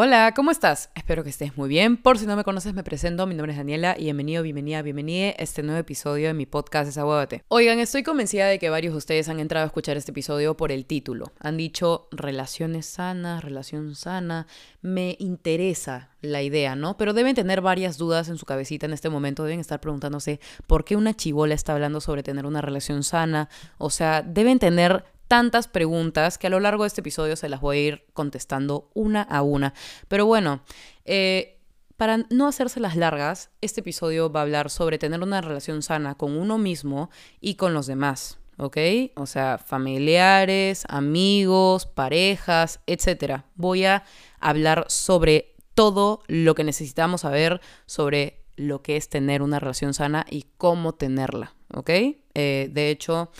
Hola, ¿cómo estás? Espero que estés muy bien. Por si no me conoces, me presento. Mi nombre es Daniela y bienvenido, bienvenida, bienvenida a este nuevo episodio de mi podcast Desahuévate. Oigan, estoy convencida de que varios de ustedes han entrado a escuchar este episodio por el título. Han dicho relaciones sanas, relación sana. Me interesa la idea, ¿no? Pero deben tener varias dudas en su cabecita en este momento. Deben estar preguntándose por qué una chivola está hablando sobre tener una relación sana. O sea, deben tener tantas preguntas que a lo largo de este episodio se las voy a ir contestando una a una. Pero bueno, eh, para no hacerse las largas, este episodio va a hablar sobre tener una relación sana con uno mismo y con los demás. ¿ok? O sea, familiares, amigos, parejas, etc. Voy a hablar sobre todo lo que necesitamos saber sobre lo que es tener una relación sana y cómo tenerla, ¿ok? Eh, de hecho,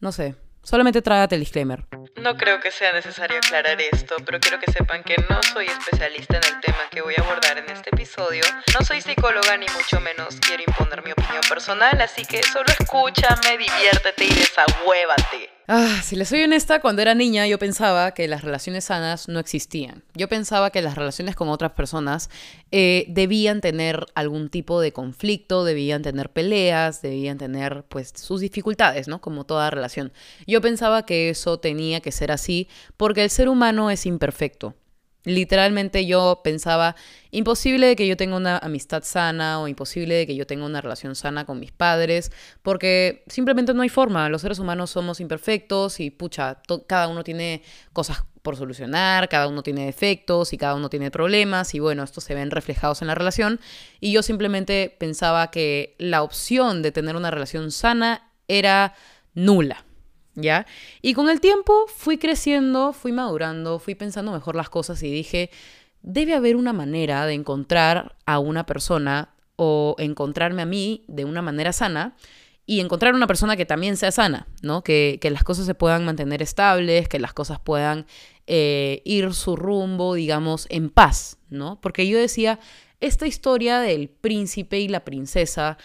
no sé, Solamente trágate el disclaimer. No creo que sea necesario aclarar esto, pero quiero que sepan que no soy especialista en el tema que voy a abordar en este episodio. No soy psicóloga ni mucho menos quiero imponer mi opinión personal, así que solo escúchame, diviértete y desahuévate. Ah, si les soy honesta, cuando era niña yo pensaba que las relaciones sanas no existían. Yo pensaba que las relaciones con otras personas eh, debían tener algún tipo de conflicto, debían tener peleas, debían tener pues sus dificultades, ¿no? Como toda relación. Yo pensaba que eso tenía que ser así porque el ser humano es imperfecto. Literalmente yo pensaba, imposible de que yo tenga una amistad sana o imposible de que yo tenga una relación sana con mis padres, porque simplemente no hay forma. Los seres humanos somos imperfectos y pucha, cada uno tiene cosas por solucionar, cada uno tiene defectos y cada uno tiene problemas y bueno, estos se ven reflejados en la relación. Y yo simplemente pensaba que la opción de tener una relación sana era nula. ¿Ya? Y con el tiempo fui creciendo, fui madurando, fui pensando mejor las cosas y dije, debe haber una manera de encontrar a una persona o encontrarme a mí de una manera sana y encontrar una persona que también sea sana, ¿no? Que, las cosas se puedan mantener estables, que las cosas puedan eh, ir su rumbo, digamos, en paz, ¿no? Porque yo decía, esta historia del príncipe y la princesa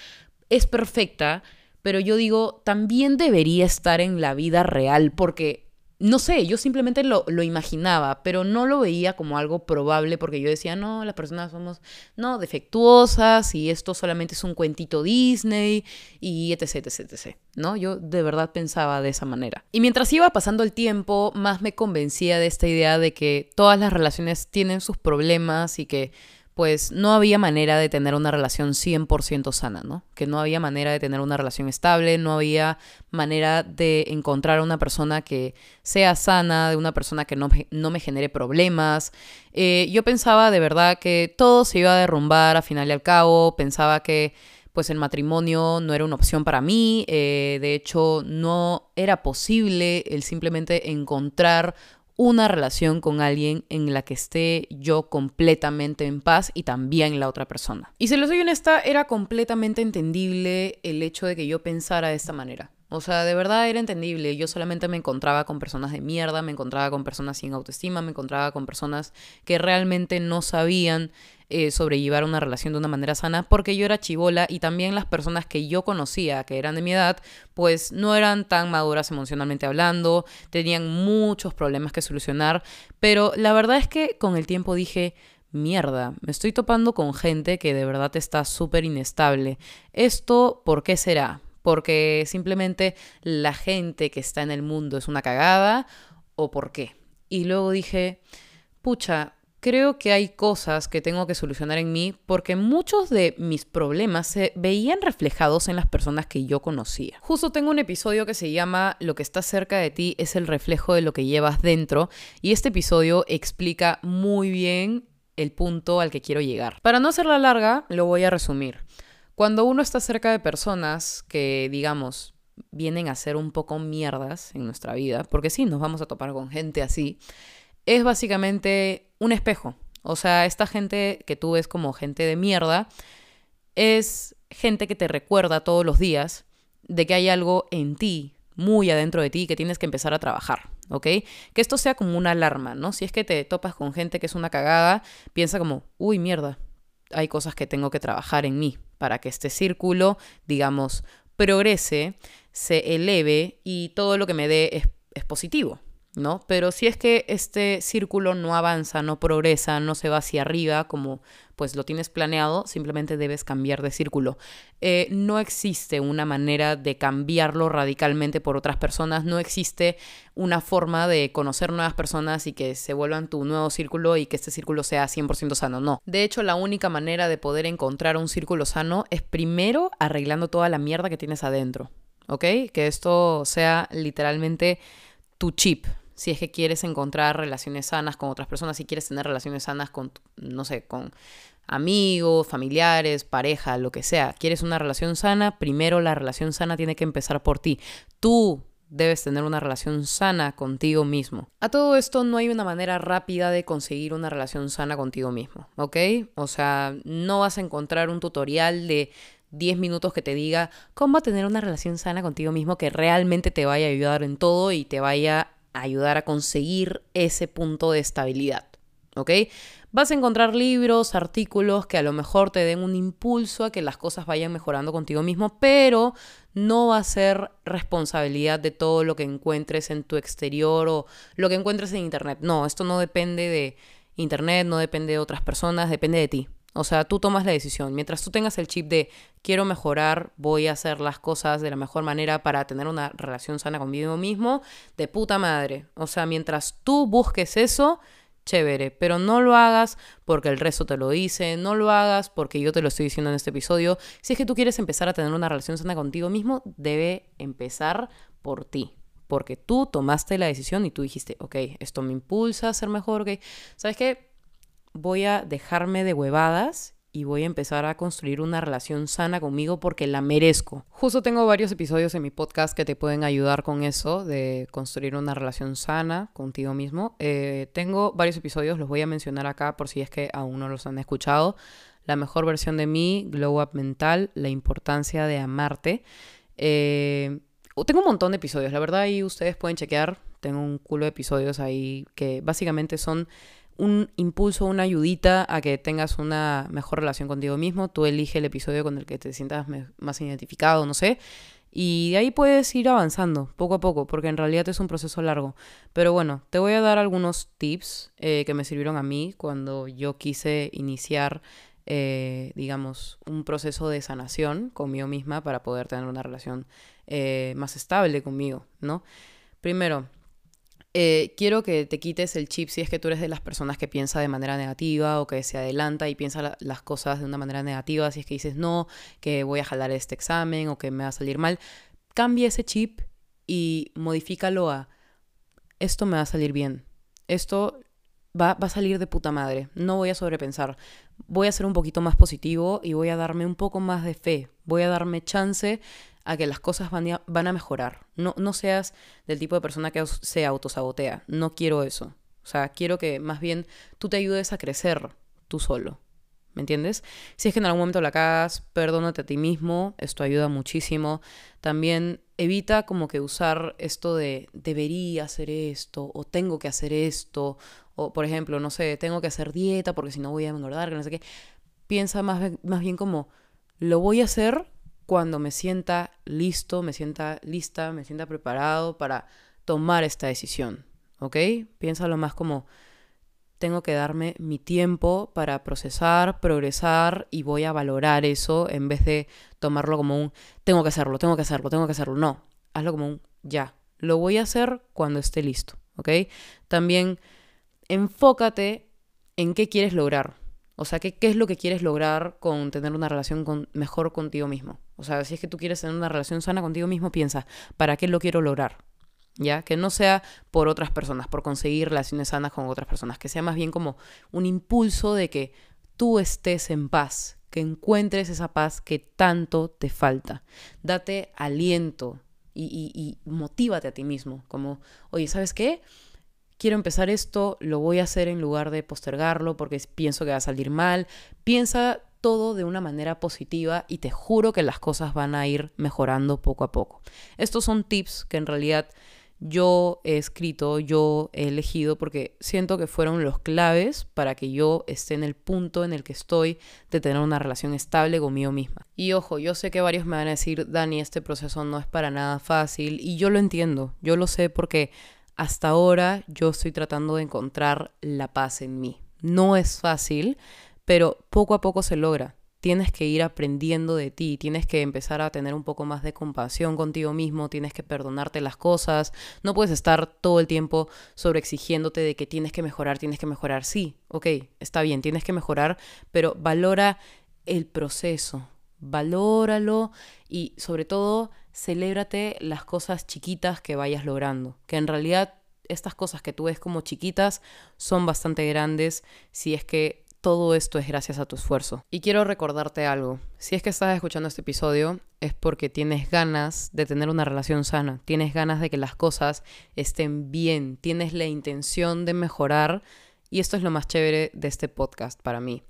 es perfecta, pero yo digo, también debería estar en la vida real porque, no sé, yo simplemente lo, lo, imaginaba, pero no lo veía como algo probable porque yo decía, no, las personas somos, no, defectuosas y esto solamente es un cuentito Disney y etc, etc, etc, ¿no? Yo de verdad pensaba de esa manera. Y mientras iba pasando el tiempo, más me convencía de esta idea de que todas las relaciones tienen sus problemas y que pues no había manera de tener una relación 100% sana, ¿no? Que no había manera de tener una relación estable, no había manera de encontrar a una persona que sea sana, de una persona que no, no me genere problemas. Eh, yo pensaba de verdad que todo se iba a derrumbar a final y al cabo, pensaba que pues el matrimonio no era una opción para mí, eh, de hecho no era posible el simplemente encontrar una relación con alguien en la que esté yo completamente en paz y también la otra persona. Y si lo soy honesta, era completamente entendible el hecho de que yo pensara de esta manera. O sea, de verdad era entendible. Yo solamente me encontraba con personas de mierda, me encontraba con personas sin autoestima, me encontraba con personas que realmente no sabían eh, sobrellevar una relación de una manera sana porque yo era chivola y también las personas que yo conocía que eran de mi edad pues no eran tan maduras emocionalmente hablando, tenían muchos problemas que solucionar, pero la verdad es que con el tiempo dije, mierda, me estoy topando con gente que de verdad está súper inestable. ¿Esto por qué será? ¿Porque simplemente la gente que está en el mundo es una cagada? ¿O por qué? Y luego dije, pucha, creo que hay cosas que tengo que solucionar en mí porque muchos de mis problemas se veían reflejados en las personas que yo conocía. Justo tengo un episodio que se llama Lo que está cerca de ti es el reflejo de lo que llevas dentro y este episodio explica muy bien el punto al que quiero llegar. Para no hacerla larga, lo voy a resumir. Cuando uno está cerca de personas que, digamos, vienen a ser un poco mierdas en nuestra vida, porque sí, nos vamos a topar con gente así, es básicamente un espejo. O sea, esta gente que tú ves como gente de mierda es gente que te recuerda todos los días de que hay algo en ti, muy adentro de ti, que tienes que empezar a trabajar, ¿ok? Que esto sea como una alarma, ¿no? Si es que te topas con gente que es una cagada, piensa como, uy, mierda, hay cosas que tengo que trabajar en mí para que este círculo, digamos, progrese, se eleve y todo lo que me dé es, es positivo, ¿no? Pero si es que este círculo no avanza, no progresa, no se va hacia arriba como pues lo tienes planeado, simplemente debes cambiar de círculo. Eh, no existe una manera de cambiarlo radicalmente por otras personas, no existe una forma de conocer nuevas personas y que se vuelvan tu nuevo círculo y que este círculo sea 100% sano, no. De hecho, la única manera de poder encontrar un círculo sano es primero arreglando toda la mierda que tienes adentro, ¿ok? Que esto sea literalmente tu chip, si es que quieres encontrar relaciones sanas con otras personas, si quieres tener relaciones sanas con, no sé, con amigos, familiares, pareja, lo que sea, quieres una relación sana, primero la relación sana tiene que empezar por ti. Tú debes tener una relación sana contigo mismo. A todo esto no hay una manera rápida de conseguir una relación sana contigo mismo, ¿ok? O sea, no vas a encontrar un tutorial de 10 minutos que te diga cómo tener una relación sana contigo mismo que realmente te vaya a ayudar en todo y te vaya ayudar a conseguir ese punto de estabilidad. ¿Ok? Vas a encontrar libros, artículos que a lo mejor te den un impulso a que las cosas vayan mejorando contigo mismo, pero no va a ser responsabilidad de todo lo que encuentres en tu exterior o lo que encuentres en Internet. No, esto no depende de Internet, no depende de otras personas, depende de ti. O sea, tú tomas la decisión. Mientras tú tengas el chip de quiero mejorar, voy a hacer las cosas de la mejor manera para tener una relación sana conmigo mismo, de puta madre. O sea, mientras tú busques eso, chévere, pero no lo hagas porque el resto te lo dice, no lo hagas porque yo te lo estoy diciendo en este episodio. Si es que tú quieres empezar a tener una relación sana contigo mismo, debe empezar por ti. Porque tú tomaste la decisión y tú dijiste, ok, esto me impulsa a ser mejor, ok. ¿Sabes qué? Voy a dejarme de huevadas y voy a empezar a construir una relación sana conmigo porque la merezco. Justo tengo varios episodios en mi podcast que te pueden ayudar con eso, de construir una relación sana contigo mismo. Eh, tengo varios episodios, los voy a mencionar acá por si es que aún no los han escuchado. La mejor versión de mí, Glow Up Mental, la importancia de amarte. Eh, tengo un montón de episodios, la verdad, y ustedes pueden chequear. Tengo un culo de episodios ahí que básicamente son un impulso, una ayudita a que tengas una mejor relación contigo mismo. Tú elige el episodio con el que te sientas más identificado, no sé. Y de ahí puedes ir avanzando poco a poco, porque en realidad es un proceso largo. Pero bueno, te voy a dar algunos tips eh, que me sirvieron a mí cuando yo quise iniciar, eh, digamos, un proceso de sanación conmigo misma para poder tener una relación eh, más estable conmigo, ¿no? Primero, eh, quiero que te quites el chip si es que tú eres de las personas que piensa de manera negativa o que se adelanta y piensa las cosas de una manera negativa, si es que dices no, que voy a jalar este examen o que me va a salir mal, cambia ese chip y modifícalo a esto me va a salir bien, esto va, va a salir de puta madre, no voy a sobrepensar, voy a ser un poquito más positivo y voy a darme un poco más de fe, voy a darme chance a que las cosas van a, van a mejorar. No, no seas del tipo de persona que se autosabotea. No quiero eso. O sea, quiero que más bien tú te ayudes a crecer tú solo. ¿Me entiendes? Si es que en algún momento la cagas, perdónate a ti mismo, esto ayuda muchísimo. También evita como que usar esto de debería hacer esto o tengo que hacer esto o por ejemplo, no sé, tengo que hacer dieta porque si no voy a engordar, que no sé qué. Piensa más, más bien como lo voy a hacer cuando me sienta listo, me sienta lista, me sienta preparado para tomar esta decisión, ¿ok? Piénsalo más como tengo que darme mi tiempo para procesar, progresar y voy a valorar eso en vez de tomarlo como un tengo que hacerlo, tengo que hacerlo, tengo que hacerlo. No, hazlo como un ya, lo voy a hacer cuando esté listo, ¿ok? También enfócate en qué quieres lograr. O sea, ¿qué, ¿qué, es lo que quieres lograr con tener una relación mejor contigo mismo? O sea, si es que tú quieres tener una relación sana contigo mismo, piensa, ¿para qué lo quiero lograr? ¿Ya? Que no sea por otras personas, por conseguir relaciones sanas con otras personas, que sea más bien como un impulso de que tú estés en paz, que encuentres esa paz que tanto te falta. Date aliento y, y, y motívate a ti mismo, como, oye, ¿sabes qué? quiero empezar esto, lo voy a hacer en lugar de postergarlo porque pienso que va a salir mal. Piensa todo de una manera positiva y te juro que las cosas van a ir mejorando poco a poco. Estos son tips que en realidad yo he escrito, yo he elegido porque siento que fueron los claves para que yo esté en el punto en el que estoy de tener una relación estable conmigo misma. Y ojo, yo sé que varios me van a decir, Dani, este proceso no es para nada fácil y yo lo entiendo, yo lo sé porque hasta ahora yo estoy tratando de encontrar la paz en mí. No es fácil, pero poco a poco se logra tienes que ir aprendiendo de ti, tienes que empezar a tener un poco más de compasión contigo mismo, tienes que perdonarte las cosas, no puedes estar todo el tiempo sobreexigiéndote de que tienes que mejorar, tienes que mejorar. Sí, ok, está bien, tienes que mejorar, pero valora el proceso, valóralo y sobre todo celébrate las cosas chiquitas que vayas logrando, que en realidad estas cosas que tú ves como chiquitas son bastante grandes si es que todo esto es gracias a tu esfuerzo. Y quiero recordarte algo. Si es que estás escuchando este episodio, es porque tienes ganas de tener una relación sana, tienes ganas de que las cosas estén bien, tienes la intención de mejorar. Y esto es lo más chévere de este podcast para mí.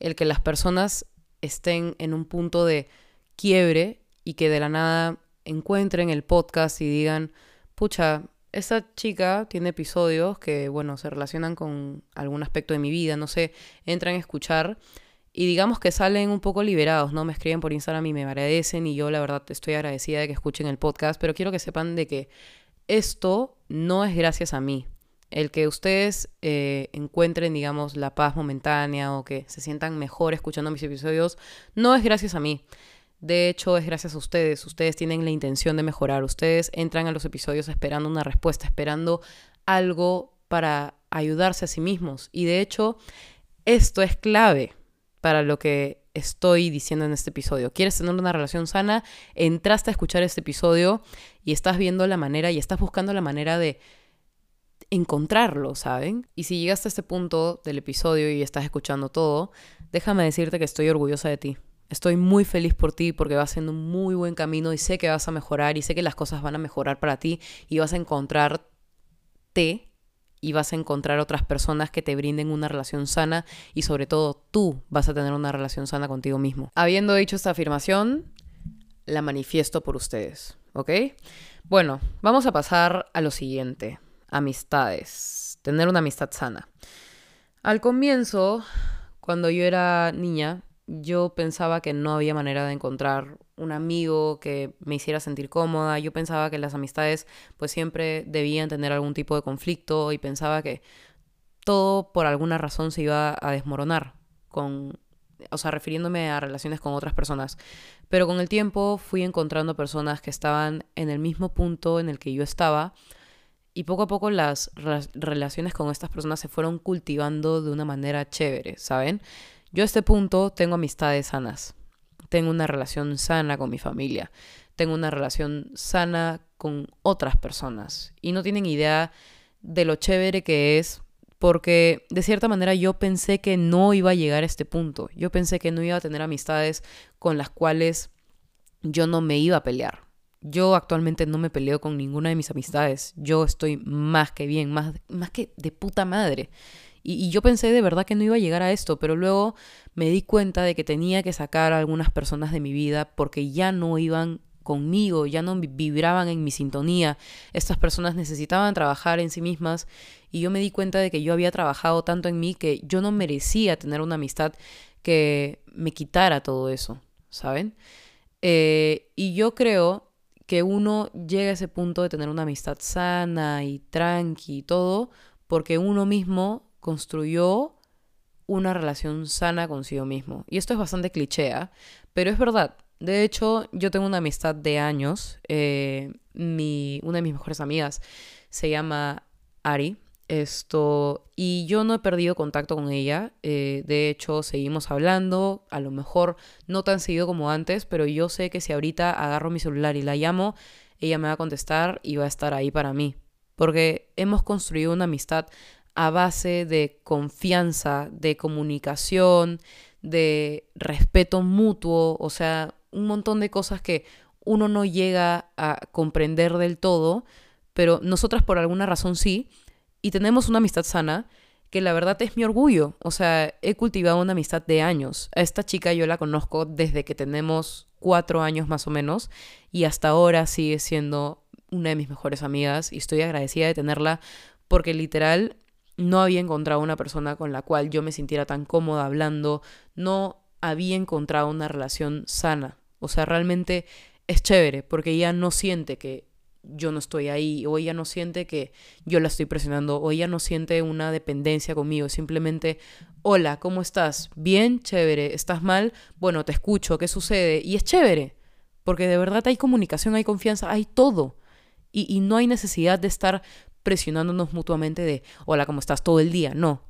El que las personas estén en un punto de quiebre y que de la nada encuentren el podcast y digan, pucha, esta chica tiene episodios que, bueno, se relacionan con algún aspecto de mi vida, no sé, entran a escuchar y digamos que salen un poco liberados, ¿no? Me escriben por Instagram y me agradecen y yo la verdad estoy agradecida de que escuchen el podcast, pero quiero que sepan de que esto no es gracias a mí. El que ustedes eh, encuentren, digamos, la paz momentánea o que se sientan mejor escuchando mis episodios, no es gracias a mí. De hecho, es gracias a ustedes. Ustedes tienen la intención de mejorar. Ustedes entran a los episodios esperando una respuesta, esperando algo para ayudarse a sí mismos. Y de hecho, esto es clave para lo que estoy diciendo en este episodio. ¿Quieres tener una relación sana? Entraste a escuchar este episodio y estás viendo la manera y estás buscando la manera de encontrarlo, ¿saben? Y si llegaste a este punto del episodio y estás escuchando todo, déjame decirte que estoy orgullosa de ti. Estoy muy feliz por ti porque vas haciendo un muy buen camino y sé que vas a mejorar y sé que las cosas van a mejorar para ti y vas a encontrarte y vas a encontrar otras personas que te brinden una relación sana y sobre todo tú vas a tener una relación sana contigo mismo. Habiendo dicho esta afirmación, la manifiesto por ustedes, ¿ok? Bueno, vamos a pasar a lo siguiente, amistades, tener una amistad sana. Al comienzo, cuando yo era niña, yo pensaba que no había manera de encontrar un amigo que me hiciera sentir cómoda. Yo pensaba que las amistades pues siempre debían tener algún tipo de conflicto y pensaba que todo por alguna razón se iba a desmoronar con o sea, refiriéndome a relaciones con otras personas. Pero con el tiempo fui encontrando personas que estaban en el mismo punto en el que yo estaba y poco a poco las relaciones con estas personas se fueron cultivando de una manera chévere, ¿saben? Yo a este punto tengo amistades sanas, tengo una relación sana con mi familia, tengo una relación sana con otras personas y no tienen idea de lo chévere que es porque de cierta manera yo pensé que no iba a llegar a este punto, yo pensé que no iba a tener amistades con las cuales yo no me iba a pelear. Yo actualmente no me peleo con ninguna de mis amistades. Yo estoy más que bien, más, más que de puta madre. Y, yo pensé de verdad que no iba a llegar a esto, pero luego me di cuenta de que tenía que sacar a algunas personas de mi vida porque ya no iban conmigo, ya no vibraban en mi sintonía. Estas personas necesitaban trabajar en sí mismas y yo me di cuenta de que yo había trabajado tanto en mí que yo no merecía tener una amistad que me quitara todo eso, ¿saben? Eh, y yo creo que uno llega a ese punto de tener una amistad sana y tranqui y todo porque uno mismo construyó una relación sana consigo mismo. Y esto es bastante cliché, ¿ah? pero es verdad. De hecho, yo tengo una amistad de años. Eh, mi, una de mis mejores amigas se llama Ari. Esto, y yo no he perdido contacto con ella. Eh, de hecho, seguimos hablando. A lo mejor no tan seguido como antes, pero yo sé que si ahorita agarro mi celular y la llamo, ella me va a contestar y va a estar ahí para mí. Porque hemos construido una amistad a base de confianza, de comunicación, de respeto mutuo, o sea, un montón de cosas que uno no llega a comprender del todo, pero nosotras por alguna razón sí, y tenemos una amistad sana que la verdad es mi orgullo, o sea, he cultivado una amistad de años. A esta chica yo la conozco desde que tenemos cuatro años más o menos, y hasta ahora sigue siendo una de mis mejores amigas, y estoy agradecida de tenerla porque literal no había encontrado una persona con la cual yo me sintiera tan cómoda hablando, no había encontrado una relación sana. O sea, realmente es chévere porque ella no siente que yo no estoy ahí, o ella no siente que yo la estoy presionando, o ella no siente una dependencia conmigo, simplemente, hola, ¿cómo estás? Bien, chévere, ¿estás mal? Bueno, te escucho, ¿qué sucede? Y es chévere, porque de verdad hay comunicación, hay confianza, hay todo. Y, y no hay necesidad de estar presionándonos mutuamente de, hola, ¿cómo estás? Todo el día. No,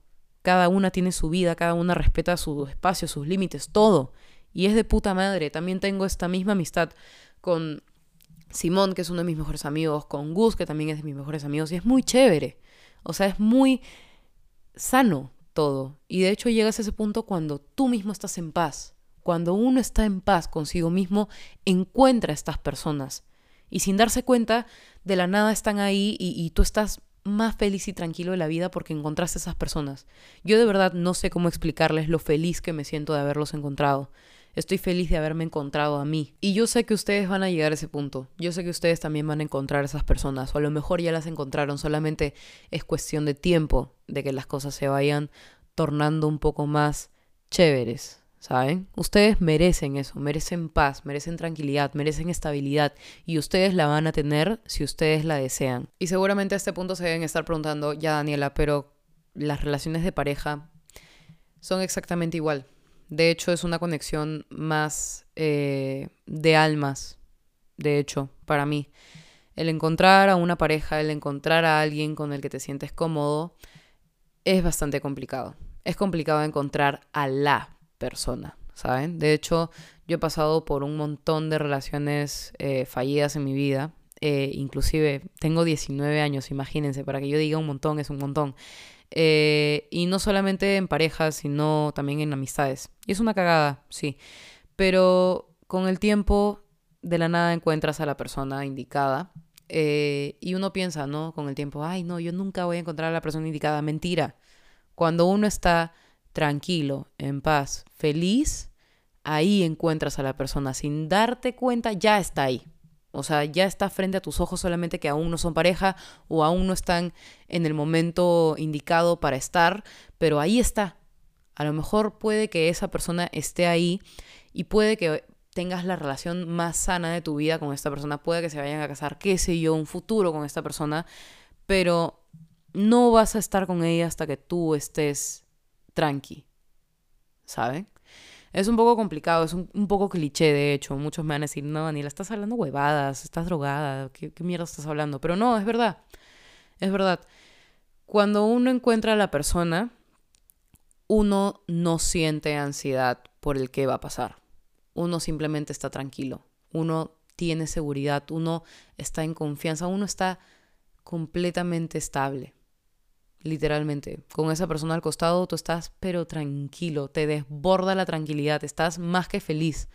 cada una tiene su vida, cada una respeta su espacio, sus límites, todo. Y es de puta madre. También tengo esta misma amistad con Simón, que es uno de mis mejores amigos, con Gus, que también es de mis mejores amigos, y es muy chévere. O sea, es muy sano todo. Y de hecho llegas a ese punto cuando tú mismo estás en paz. Cuando uno está en paz consigo mismo, encuentra a estas personas. Y sin darse cuenta, de la nada están ahí y, tú estás más feliz y tranquilo de la vida porque encontraste a esas personas. Yo de verdad no sé cómo explicarles lo feliz que me siento de haberlos encontrado. Estoy feliz de haberme encontrado a mí. Y yo sé que ustedes van a llegar a ese punto. Yo sé que ustedes también van a encontrar a esas personas. O a lo mejor ya las encontraron. Solamente es cuestión de tiempo de que las cosas se vayan tornando un poco más chéveres. ¿Saben? Ustedes merecen eso, merecen paz, merecen tranquilidad, merecen estabilidad y ustedes la van a tener si ustedes la desean. Y seguramente a este punto se deben estar preguntando, ya Daniela, pero las relaciones de pareja son exactamente igual. De hecho, es una conexión más eh, de almas, de hecho, para mí. El encontrar a una pareja, el encontrar a alguien con el que te sientes cómodo, es bastante complicado. Es complicado encontrar a la persona, ¿saben? De hecho, yo he pasado por un montón de relaciones eh, fallidas en mi vida. Eh, inclusive tengo 19 años, imagínense, para que yo diga un montón es un montón. Eh, y no solamente en parejas, sino también en amistades. Y es una cagada, sí. Pero con el tiempo, de la nada encuentras a la persona indicada. Eh, y uno piensa, ¿no? Con el tiempo, ay, no, yo nunca voy a encontrar a la persona indicada. Mentira. Cuando uno está tranquilo, en paz, feliz, ahí encuentras a la persona. Sin darte cuenta, ya está ahí. O sea, ya está frente a tus ojos solamente que aún no son pareja o aún no están en el momento indicado para estar, pero ahí está. A lo mejor puede que esa persona esté ahí y puede que tengas la relación más sana de tu vida con esta persona, puede que se vayan a casar, qué sé yo, un futuro con esta persona, pero no vas a estar con ella hasta que tú estés tranqui, ¿saben? Es un poco complicado, es un, poco cliché, de hecho. Muchos me van a decir, no, Daniela, estás hablando huevadas, estás drogada, ¿qué, ¿qué, mierda estás hablando? Pero no, es verdad. Es verdad. Cuando uno encuentra a la persona, uno no siente ansiedad por el que va a pasar. Uno simplemente está tranquilo. Uno tiene seguridad. Uno está en confianza. Uno está completamente estable literalmente. Con esa persona al costado tú estás pero tranquilo, te desborda la tranquilidad, estás más que feliz.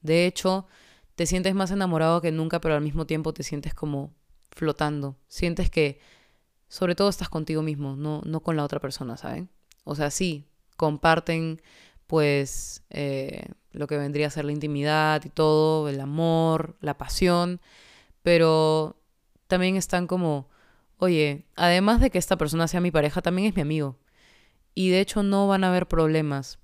De hecho, te sientes más enamorado que nunca, pero al mismo tiempo te sientes como flotando. Sientes que sobre todo estás contigo mismo, no, no con la otra persona, ¿saben? O sea, sí, comparten pues eh, lo que vendría a ser la intimidad y todo, el amor, la pasión, pero también están como oye, además de que esta persona sea mi pareja, también es mi amigo. Y de hecho no van a haber problemas.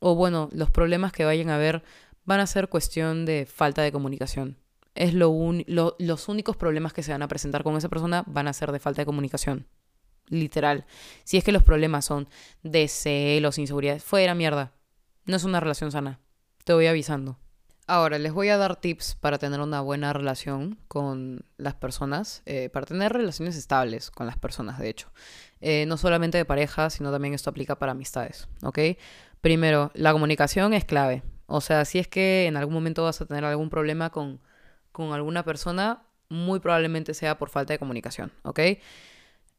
O bueno, los problemas que vayan a haber van a ser cuestión de falta de comunicación. Es lo, los únicos problemas que se van a presentar con esa persona van a ser de falta de comunicación. Literal. Si es que los problemas son de celos, inseguridad, fuera mierda. No es una relación sana. Te voy avisando. Ahora, les voy a dar tips para tener una buena relación con las personas, eh, para tener relaciones estables con las personas, de hecho. Eh, no solamente de pareja, sino también esto aplica para amistades, ¿ok? Primero, la comunicación es clave. O sea, si es que en algún momento vas a tener algún problema con, con alguna persona, muy probablemente sea por falta de comunicación, ¿ok?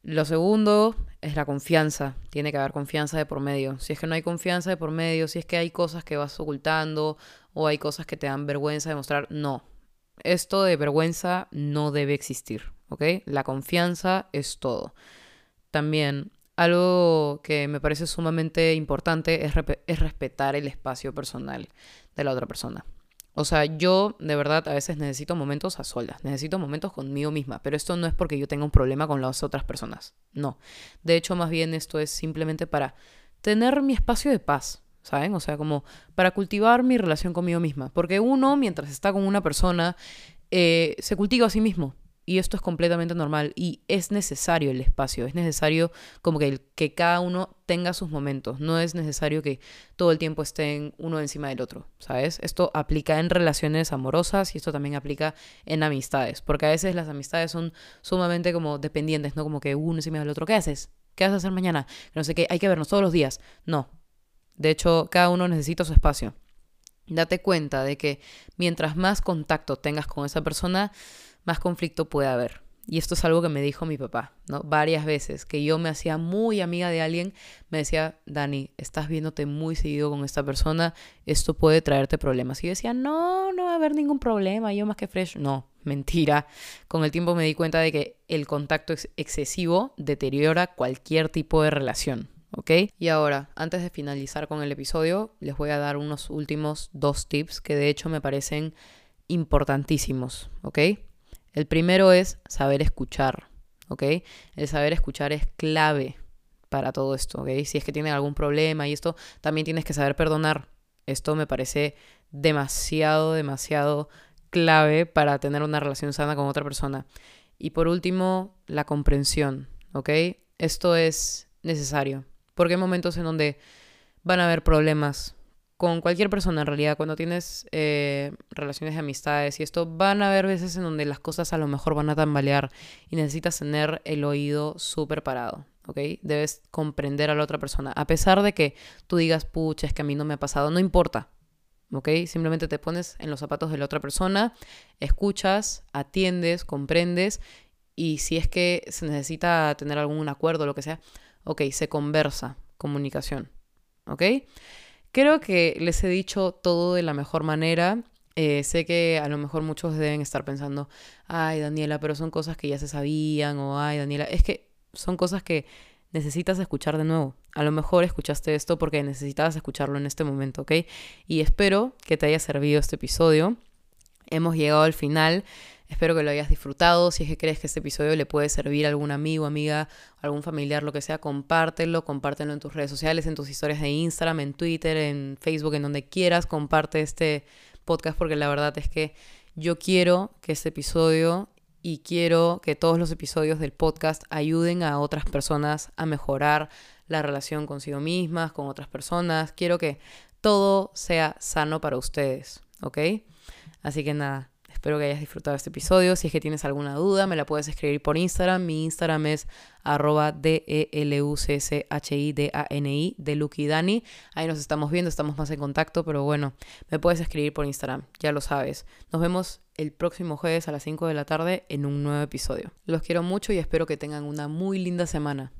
Lo segundo es la confianza. Tiene que haber confianza de por medio. Si es que no hay confianza de por medio, si es que hay cosas que vas ocultando o hay cosas que te dan vergüenza de mostrar, no. Esto de vergüenza no debe existir, ¿ok? La confianza es todo. También algo que me parece sumamente importante es, es respetar el espacio personal de la otra persona. O sea, yo de verdad a veces necesito momentos a solas, necesito momentos conmigo misma, pero esto no es porque yo tenga un problema con las otras personas, no. De hecho, más bien esto es simplemente para tener mi espacio de paz, ¿saben? O sea, como para cultivar mi relación conmigo misma, porque uno mientras está con una persona eh, se cultiva a sí mismo. Y esto es completamente normal y es necesario el espacio, es necesario como que, que cada uno tenga sus momentos, no es necesario que todo el tiempo estén uno encima del otro, ¿sabes? Esto aplica en relaciones amorosas y esto también aplica en amistades, porque a veces las amistades son sumamente como dependientes, ¿no? Como que uno encima del otro, ¿qué haces? ¿Qué vas a hacer mañana? No sé qué, hay que vernos todos los días. No. De hecho, cada uno necesita su espacio. Date cuenta de que mientras más contacto tengas con esa persona, más conflicto puede haber. Y esto es algo que me dijo mi papá, ¿no? Varias veces, que yo me hacía muy amiga de alguien, me decía, Dani, estás viéndote muy seguido con esta persona, esto puede traerte problemas. Y yo decía, no, no va a haber ningún problema, yo más que fresh. No, mentira. Con el tiempo me di cuenta de que el contacto excesivo deteriora cualquier tipo de relación, ¿ok? Y ahora, antes de finalizar con el episodio, les voy a dar unos últimos dos tips que de hecho me parecen importantísimos, ¿ok? El primero es saber escuchar, ¿ok? El saber escuchar es clave para todo esto, ¿ok? Si es que tienen algún problema y esto, también tienes que saber perdonar. Esto me parece demasiado, demasiado clave para tener una relación sana con otra persona. Y por último, la comprensión, ¿ok? Esto es necesario, porque hay momentos en donde van a haber problemas, con cualquier persona en realidad, cuando tienes eh, relaciones de amistades y esto, van a haber veces en donde las cosas a lo mejor van a tambalear y necesitas tener el oído súper parado, ¿ok? Debes comprender a la otra persona. A pesar de que tú digas, pucha, es que a mí no me ha pasado, no importa, ¿ok? Simplemente te pones en los zapatos de la otra persona, escuchas, atiendes, comprendes y si es que se necesita tener algún acuerdo, lo que sea, ok, se conversa, comunicación, ¿ok? Creo que les he dicho todo de la mejor manera. Eh, sé que a lo mejor muchos deben estar pensando, ay Daniela, pero son cosas que ya se sabían, o ay Daniela, es que son cosas que necesitas escuchar de nuevo. A lo mejor escuchaste esto porque necesitabas escucharlo en este momento, ¿ok? Y espero que te haya servido este episodio. Hemos llegado al final. Espero que lo hayas disfrutado. Si es que crees que este episodio le puede servir a algún amigo, amiga, algún familiar, lo que sea, compártelo. Compártelo en tus redes sociales, en tus historias de Instagram, en Twitter, en Facebook, en donde quieras. Comparte este podcast porque la verdad es que yo quiero que este episodio y quiero que todos los episodios del podcast ayuden a otras personas a mejorar la relación consigo mismas, con otras personas. Quiero que todo sea sano para ustedes, ¿ok? Así que nada, Espero que hayas disfrutado este episodio. Si es que tienes alguna duda, me la puedes escribir por Instagram. Mi Instagram es arroba D-E-L-U-C-S-H-I-D-A-N-I de Lucky Dani. Ahí nos estamos viendo, estamos más en contacto, pero bueno, me puedes escribir por Instagram, ya lo sabes. Nos vemos el próximo jueves a las 5 de la tarde en un nuevo episodio. Los quiero mucho y espero que tengan una muy linda semana.